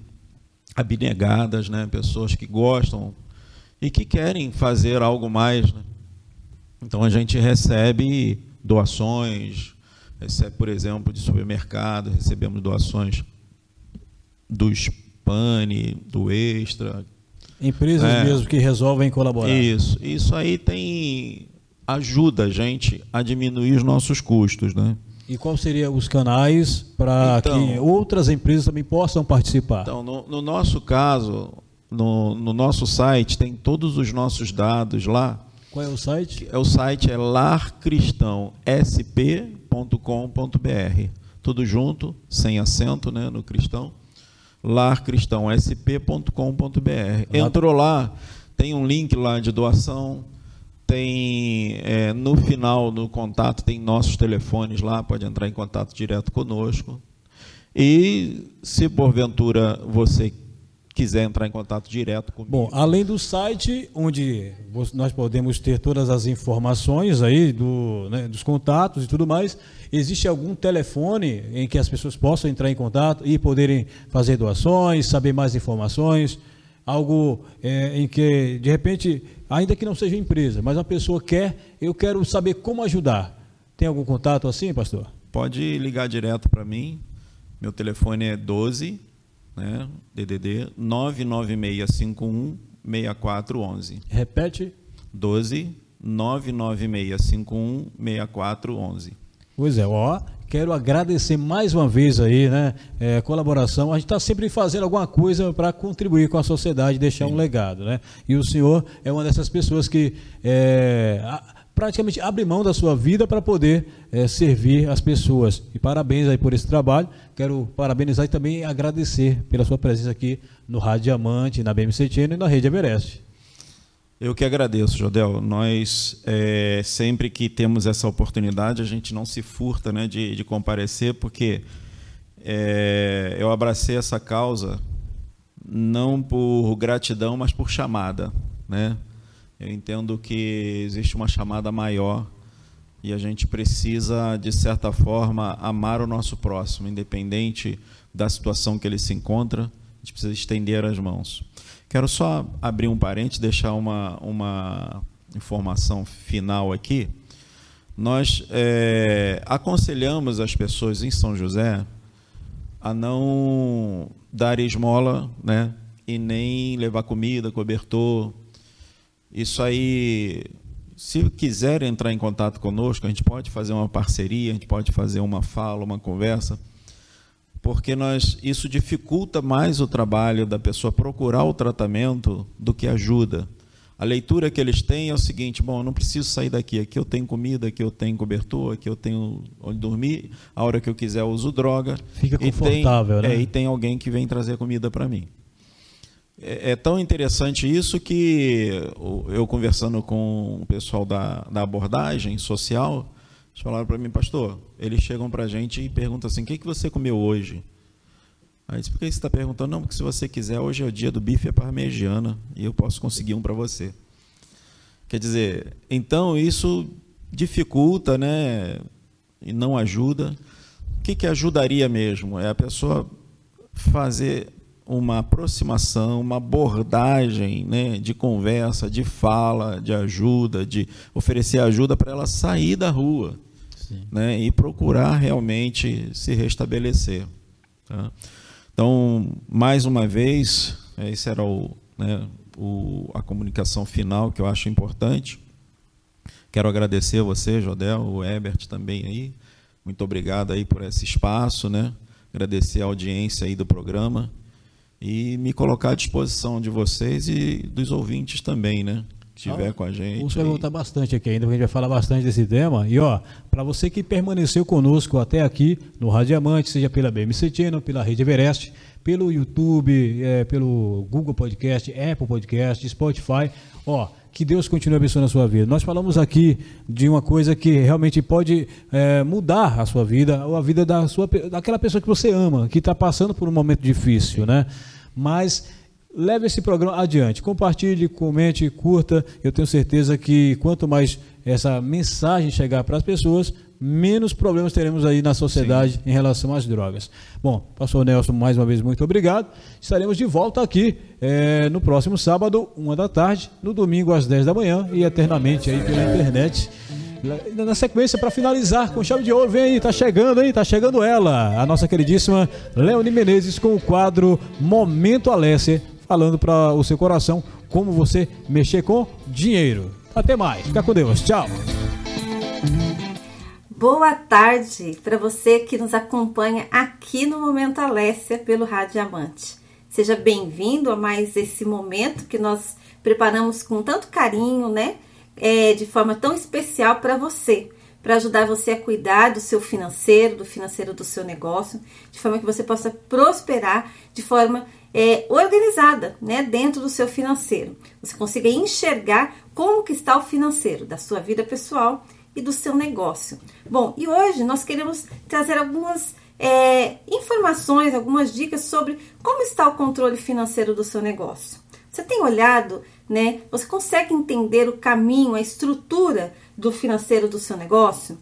abnegadas, né? pessoas que gostam e que querem fazer algo mais. Né? Então a gente recebe doações, recebe, por exemplo, de supermercado, recebemos doações dos Pane, do Extra. Empresas é, mesmo que resolvem colaborar. Isso. Isso aí tem ajuda a gente a diminuir os nossos custos, né? E quais seriam os canais para então, que outras empresas também possam participar? Então, no, no nosso caso, no, no, nosso site tem todos os nossos dados lá qual é o site? É o site é larcristãosp.com.br. Tudo junto, sem acento, né, no cristão. larcristãosp.com.br. Entrou lá, tem um link lá de doação, tem é, no final no contato tem nossos telefones lá, pode entrar em contato direto conosco. E se porventura você quiser entrar em contato direto comigo. Bom, além do site, onde nós podemos ter todas as informações aí do, né, dos contatos e tudo mais, existe algum telefone em que as pessoas possam entrar em contato e poderem fazer doações, saber mais informações? Algo é, em que, de repente, ainda que não seja empresa, mas a pessoa quer, eu quero saber como ajudar. Tem algum contato assim, pastor? Pode ligar direto para mim. Meu telefone é 12 né? DDD 99651 6411. Repete. 12 99651 6411. Pois é, ó, quero agradecer mais uma vez aí, né, é, colaboração. A gente está sempre fazendo alguma coisa para contribuir com a sociedade, deixar Sim. um legado, né? E o senhor é uma dessas pessoas que é, praticamente abre mão da sua vida para poder é, servir as pessoas. E parabéns aí por esse trabalho. Quero parabenizar e também agradecer pela sua presença aqui no Rádio Diamante, na BMC Channel e na Rede Everest. Eu que agradeço, Jodel. Nós, é, sempre que temos essa oportunidade, a gente não se furta né, de, de comparecer, porque é, eu abracei essa causa não por gratidão, mas por chamada. Né? Eu entendo que existe uma chamada maior e a gente precisa, de certa forma, amar o nosso próximo, independente da situação que ele se encontra, a gente precisa estender as mãos. Quero só abrir um parente, deixar uma, uma informação final aqui. Nós é, aconselhamos as pessoas em São José a não dar esmola, né? E nem levar comida, cobertor. Isso aí, se quiser entrar em contato conosco, a gente pode fazer uma parceria, a gente pode fazer uma fala, uma conversa, porque nós isso dificulta mais o trabalho da pessoa procurar o tratamento do que ajuda. A leitura que eles têm é o seguinte: bom, eu não preciso sair daqui. Aqui eu tenho comida, aqui eu tenho cobertor, aqui eu tenho onde dormir. A hora que eu quiser eu uso droga. Fica confortável, e tem, né? É, e tem alguém que vem trazer comida para mim. É, é, tão interessante isso que eu conversando com o pessoal da, da abordagem social, eles falaram para mim, pastor, eles chegam para a gente e perguntam assim: o que, que você comeu hoje? Aí disse, por que você está perguntando? Não, porque se você quiser, hoje é o dia do bife parmegiana e eu posso conseguir um para você. Quer dizer, então isso dificulta, né? E não ajuda. O que, que ajudaria mesmo? É a pessoa fazer uma aproximação, uma abordagem né, de conversa, de fala, de ajuda, de oferecer ajuda para ela sair da rua né, e procurar realmente se restabelecer. Tá? Então, mais uma vez, esse era o, né, o, a comunicação final que eu acho importante. Quero agradecer a você, Jodel, o Ebert também aí. Muito obrigado aí por esse espaço, né? Agradecer a audiência aí do programa e me colocar à disposição de vocês e dos ouvintes também, né? estiver ah, com a gente. Você vai voltar bastante aqui ainda, a gente vai falar bastante desse tema. E ó, para você que permaneceu conosco até aqui no Rádio Diamante, seja pela BMC Channel, pela Rede Everest, pelo YouTube, é, pelo Google Podcast, Apple Podcast, Spotify, ó, que Deus continue abençoando a sua vida. Nós falamos aqui de uma coisa que realmente pode é, mudar a sua vida, ou a vida da sua, daquela pessoa que você ama, que está passando por um momento difícil, né? Mas leve esse programa adiante. Compartilhe, comente, curta. Eu tenho certeza que quanto mais essa mensagem chegar para as pessoas, menos problemas teremos aí na sociedade Sim. em relação às drogas. Bom, pastor Nelson, mais uma vez, muito obrigado. Estaremos de volta aqui é, no próximo sábado, uma da tarde, no domingo às 10 da manhã e eternamente aí pela internet. Na sequência, para finalizar com chave de ouro, vem aí, tá chegando aí, tá chegando ela, a nossa queridíssima Leone Menezes com o quadro Momento Alessia falando para o seu coração como você mexer com dinheiro. Até mais, fica com Deus, tchau. Boa tarde para você que nos acompanha aqui no Momento Alessia pelo Rádio Amante. Seja bem-vindo a mais esse momento que nós preparamos com tanto carinho, né? É, de forma tão especial para você, para ajudar você a cuidar do seu financeiro, do financeiro do seu negócio, de forma que você possa prosperar de forma é, organizada né, dentro do seu financeiro. Você consiga enxergar como que está o financeiro da sua vida pessoal e do seu negócio. Bom, e hoje nós queremos trazer algumas é, informações, algumas dicas sobre como está o controle financeiro do seu negócio. Você tem olhado, né? Você consegue entender o caminho, a estrutura do financeiro do seu negócio?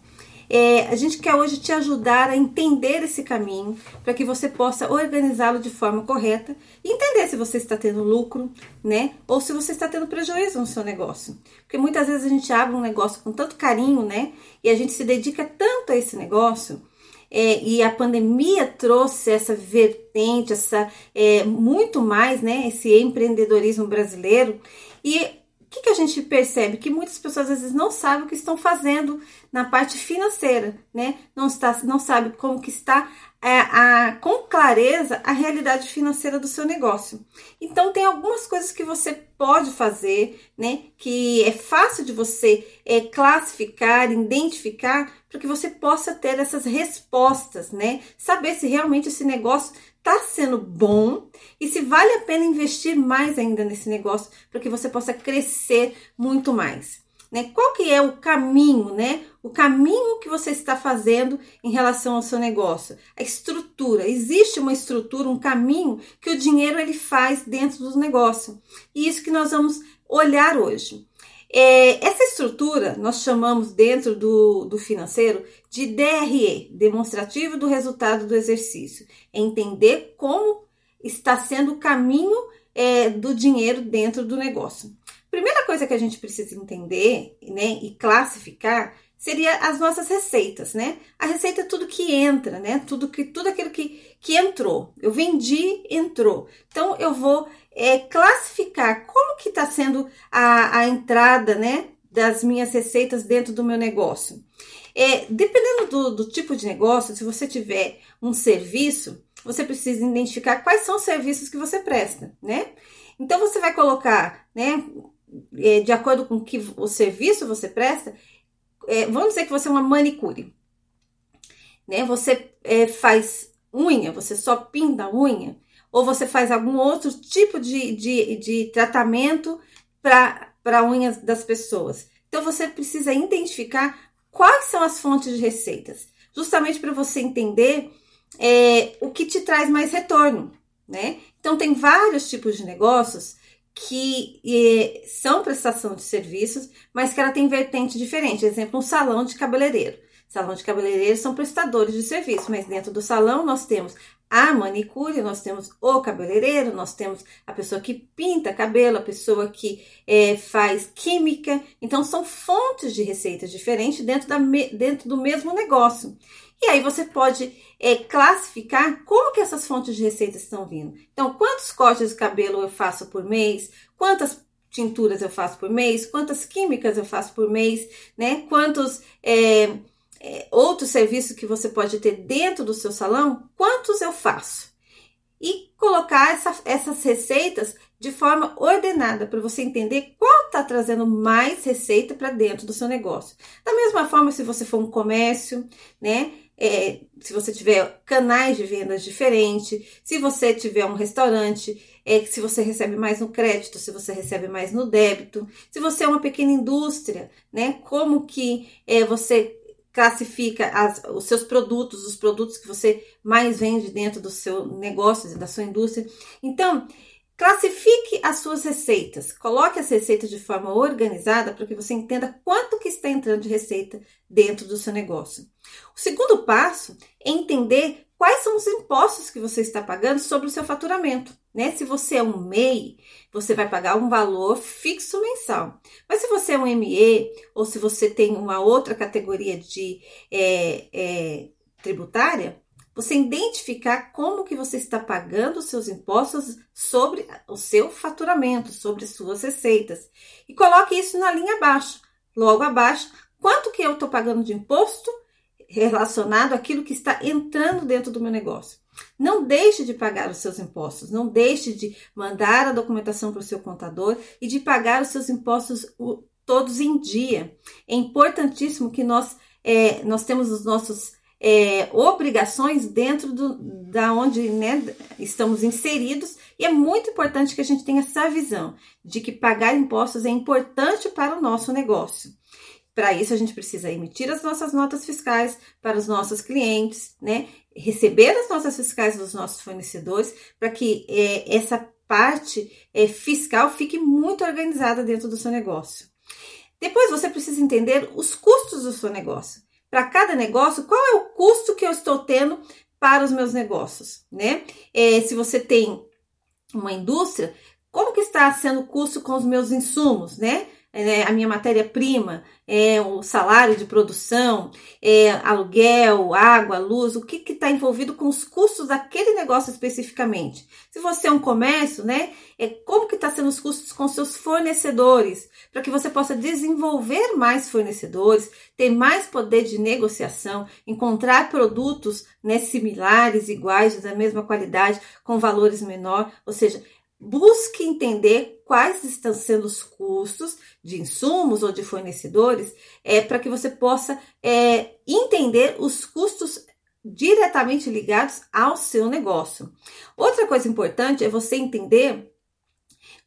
É, a gente quer hoje te ajudar a entender esse caminho para que você possa organizá-lo de forma correta e entender se você está tendo lucro, né? Ou se você está tendo prejuízo no seu negócio. Porque muitas vezes a gente abre um negócio com tanto carinho, né? E a gente se dedica tanto a esse negócio. É, e a pandemia trouxe essa vertente, essa é, muito mais, né? Esse empreendedorismo brasileiro. E que, que a gente percebe? Que muitas pessoas às vezes não sabem o que estão fazendo na parte financeira, né? Não, está, não sabe como que está é, a, com clareza a realidade financeira do seu negócio. Então tem algumas coisas que você pode fazer, né? Que é fácil de você é, classificar, identificar, para que você possa ter essas respostas, né? Saber se realmente esse negócio está sendo bom e se vale a pena investir mais ainda nesse negócio para que você possa crescer muito mais. Né? Qual que é o caminho, né? O caminho que você está fazendo em relação ao seu negócio, a estrutura. Existe uma estrutura, um caminho que o dinheiro ele faz dentro do negócio. E isso que nós vamos olhar hoje. É, essa estrutura nós chamamos dentro do, do financeiro de DRE, demonstrativo do resultado do exercício. É entender como está sendo o caminho é, do dinheiro dentro do negócio. Primeira coisa que a gente precisa entender né, e classificar seria as nossas receitas, né? A receita é tudo que entra, né? Tudo que tudo aquilo que, que entrou. Eu vendi, entrou. Então eu vou é, classificar como que está sendo a, a entrada, né? Das minhas receitas dentro do meu negócio. É, dependendo do, do tipo de negócio, se você tiver um serviço, você precisa identificar quais são os serviços que você presta, né? Então você vai colocar, né? É, de acordo com que o serviço você presta, é, vamos dizer que você é uma manicure, né? Você é, faz unha, você só pinta a unha, ou você faz algum outro tipo de, de, de tratamento para unhas das pessoas. Então você precisa identificar quais são as fontes de receitas, justamente para você entender é, o que te traz mais retorno, né? Então tem vários tipos de negócios que são prestação de serviços, mas que ela tem vertente diferente. Exemplo, um salão de cabeleireiro. Salão de cabeleireiro são prestadores de serviço, mas dentro do salão nós temos a manicure, nós temos o cabeleireiro, nós temos a pessoa que pinta cabelo, a pessoa que é, faz química. Então, são fontes de receitas diferentes dentro, da, dentro do mesmo negócio. E aí você pode é, classificar como que essas fontes de receita estão vindo. Então, quantos cortes de cabelo eu faço por mês? Quantas tinturas eu faço por mês? Quantas químicas eu faço por mês? Né? Quantos é, é, outros serviços que você pode ter dentro do seu salão? Quantos eu faço? E colocar essa, essas receitas de forma ordenada para você entender qual está trazendo mais receita para dentro do seu negócio. Da mesma forma, se você for um comércio, né? É, se você tiver canais de vendas diferentes, se você tiver um restaurante, é, se você recebe mais no crédito, se você recebe mais no débito, se você é uma pequena indústria, né? Como que é, você classifica as, os seus produtos, os produtos que você mais vende dentro do seu negócio, da sua indústria. Então, Classifique as suas receitas, coloque as receitas de forma organizada para que você entenda quanto que está entrando de receita dentro do seu negócio. O segundo passo é entender quais são os impostos que você está pagando sobre o seu faturamento. Né? Se você é um MEI, você vai pagar um valor fixo mensal. Mas se você é um ME ou se você tem uma outra categoria de é, é, tributária, você identificar como que você está pagando os seus impostos sobre o seu faturamento, sobre suas receitas. E coloque isso na linha abaixo. Logo abaixo, quanto que eu estou pagando de imposto relacionado àquilo que está entrando dentro do meu negócio. Não deixe de pagar os seus impostos, não deixe de mandar a documentação para o seu contador e de pagar os seus impostos todos em dia. É importantíssimo que nós, é, nós temos os nossos é, obrigações dentro do, da onde né, estamos inseridos e é muito importante que a gente tenha essa visão de que pagar impostos é importante para o nosso negócio. Para isso, a gente precisa emitir as nossas notas fiscais para os nossos clientes, né? Receber as notas fiscais dos nossos fornecedores, para que é, essa parte é, fiscal fique muito organizada dentro do seu negócio. Depois, você precisa entender os custos do seu negócio para cada negócio, qual é o custo que eu estou tendo para os meus negócios, né? É, se você tem uma indústria, como que está sendo o custo com os meus insumos, né? É, a minha matéria-prima, é, o salário de produção, é, aluguel, água, luz, o que está envolvido com os custos daquele negócio especificamente. Se você é um comércio, né, é como que está sendo os custos com seus fornecedores, para que você possa desenvolver mais fornecedores, ter mais poder de negociação, encontrar produtos né, similares, iguais, da mesma qualidade, com valores menor, ou seja, busque entender quais estão sendo os custos de insumos ou de fornecedores, é, para que você possa é, entender os custos diretamente ligados ao seu negócio. Outra coisa importante é você entender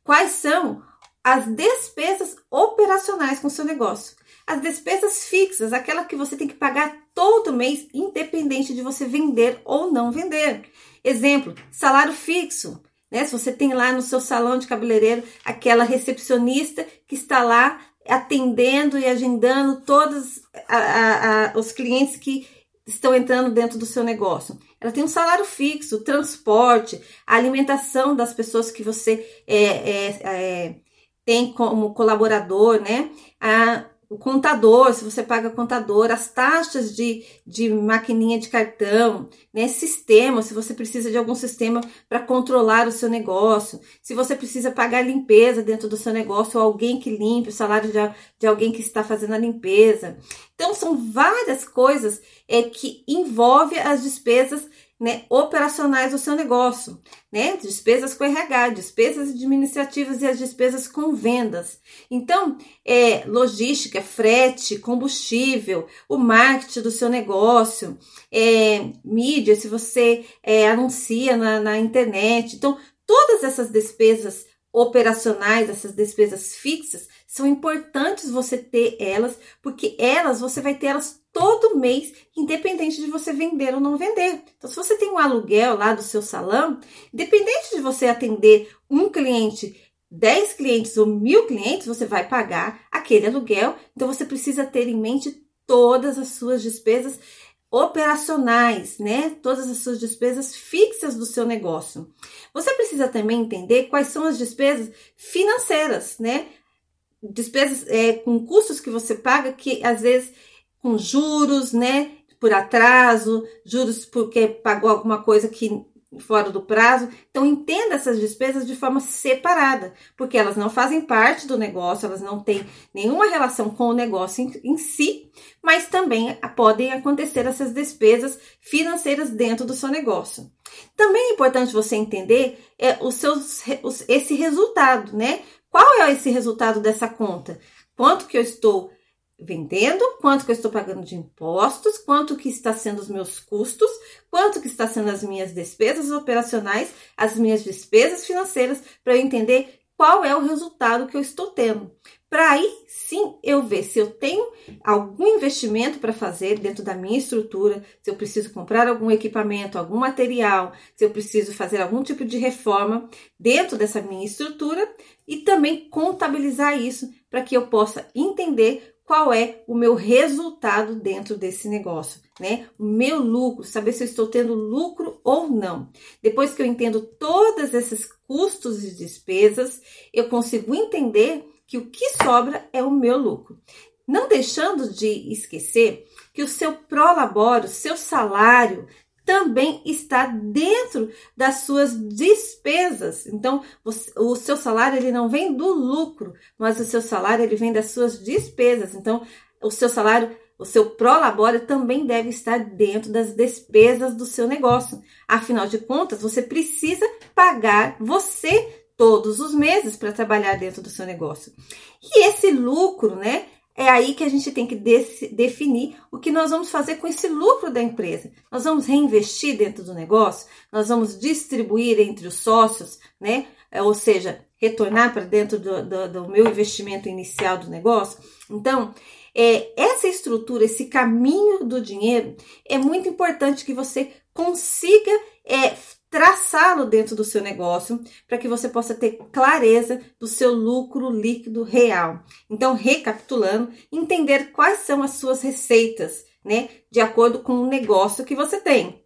quais são as despesas operacionais com o seu negócio. As despesas fixas, aquela que você tem que pagar todo mês, independente de você vender ou não vender. Exemplo, salário fixo. Né? Se você tem lá no seu salão de cabeleireiro aquela recepcionista que está lá atendendo e agendando todos a, a, a, os clientes que estão entrando dentro do seu negócio. Ela tem um salário fixo, transporte, a alimentação das pessoas que você é, é, é, tem como colaborador, né? A, o contador, se você paga contador, as taxas de, de maquininha de cartão, né? Sistema, se você precisa de algum sistema para controlar o seu negócio, se você precisa pagar limpeza dentro do seu negócio, ou alguém que limpe, o salário de, de alguém que está fazendo a limpeza. Então, são várias coisas é, que envolvem as despesas né, operacionais do seu negócio, né? Despesas com RH, despesas administrativas e as despesas com vendas. Então, é logística, frete, combustível, o marketing do seu negócio, é, mídia, se você é, anuncia na, na internet. Então, todas essas despesas operacionais, essas despesas fixas, são importantes você ter elas, porque elas você vai ter elas todo mês, independente de você vender ou não vender. Então, se você tem um aluguel lá do seu salão, independente de você atender um cliente, 10 clientes ou mil clientes, você vai pagar aquele aluguel. Então, você precisa ter em mente todas as suas despesas operacionais, né? Todas as suas despesas fixas do seu negócio. Você precisa também entender quais são as despesas financeiras, né? Despesas é, com custos que você paga que às vezes com juros, né? Por atraso, juros porque pagou alguma coisa que fora do prazo. Então entenda essas despesas de forma separada, porque elas não fazem parte do negócio, elas não têm nenhuma relação com o negócio em, em si, mas também podem acontecer essas despesas financeiras dentro do seu negócio. Também é importante você entender é, os seus, os, esse resultado, né? Qual é esse resultado dessa conta? Quanto que eu estou vendendo, quanto que eu estou pagando de impostos, quanto que está sendo os meus custos, quanto que está sendo as minhas despesas operacionais, as minhas despesas financeiras, para eu entender qual é o resultado que eu estou tendo. Para aí sim eu ver se eu tenho algum investimento para fazer dentro da minha estrutura, se eu preciso comprar algum equipamento, algum material, se eu preciso fazer algum tipo de reforma dentro dessa minha estrutura e também contabilizar isso para que eu possa entender qual é o meu resultado dentro desse negócio, né? O meu lucro, saber se eu estou tendo lucro ou não. Depois que eu entendo todos esses custos e despesas, eu consigo entender que o que sobra é o meu lucro. Não deixando de esquecer que o seu prolabore, o seu salário, também está dentro das suas despesas. Então, o seu salário ele não vem do lucro, mas o seu salário ele vem das suas despesas. Então, o seu salário, o seu prolabore também deve estar dentro das despesas do seu negócio. Afinal de contas, você precisa pagar você todos os meses para trabalhar dentro do seu negócio. E esse lucro, né, é aí que a gente tem que definir o que nós vamos fazer com esse lucro da empresa. Nós vamos reinvestir dentro do negócio, nós vamos distribuir entre os sócios, né? É, ou seja, retornar para dentro do, do, do, meu investimento inicial do negócio. Então, é, essa estrutura, esse caminho do dinheiro, é muito importante que você consiga é, traçá-lo dentro do seu negócio para que você possa ter clareza do seu lucro líquido real. Então, recapitulando, entender quais são as suas receitas, né, de acordo com o negócio que você tem.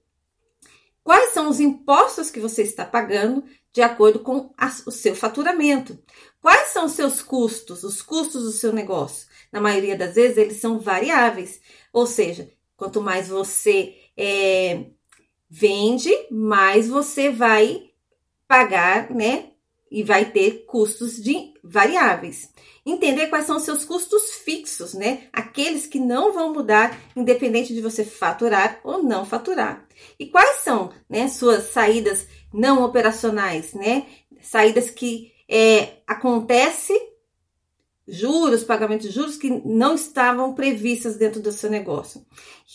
Quais são os impostos que você está pagando de acordo com a, o seu faturamento? Quais são os seus custos, os custos do seu negócio? Na maioria das vezes, eles são variáveis, ou seja, quanto mais você é, vende, mais você vai pagar, né? E vai ter custos de variáveis. Entender quais são os seus custos fixos, né? Aqueles que não vão mudar independente de você faturar ou não faturar. E quais são, né, suas saídas não operacionais, né? Saídas que é, acontece juros, pagamento de juros que não estavam previstas dentro do seu negócio.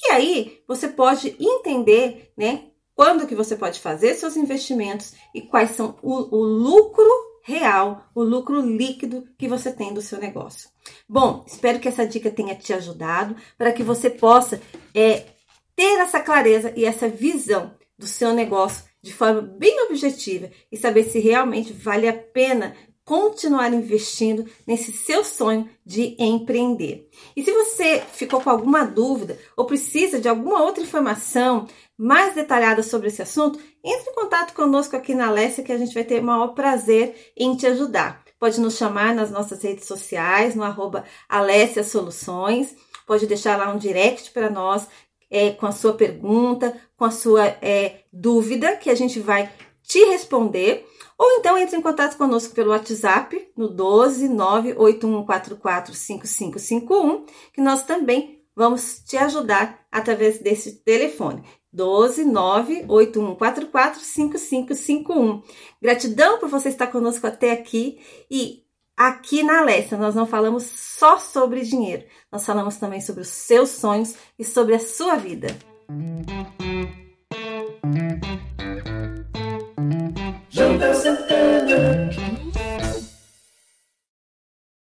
E aí você pode entender, né, quando que você pode fazer seus investimentos e quais são o, o lucro real, o lucro líquido que você tem do seu negócio. Bom, espero que essa dica tenha te ajudado para que você possa é, ter essa clareza e essa visão do seu negócio de forma bem objetiva e saber se realmente vale a pena continuar investindo nesse seu sonho de empreender. E se você ficou com alguma dúvida ou precisa de alguma outra informação mais detalhada sobre esse assunto, entre em contato conosco aqui na Alessia que a gente vai ter o maior prazer em te ajudar. Pode nos chamar nas nossas redes sociais, no arroba Alessia Soluções, pode deixar lá um direct para nós é, com a sua pergunta, com a sua é, dúvida, que a gente vai te responder. Ou então entre em contato conosco pelo WhatsApp no 12 98144 5551, que nós também vamos te ajudar através desse telefone. 12 98144 5551. Gratidão por você estar conosco até aqui e aqui na Alessia nós não falamos só sobre dinheiro, nós falamos também sobre os seus sonhos e sobre a sua vida. João Santana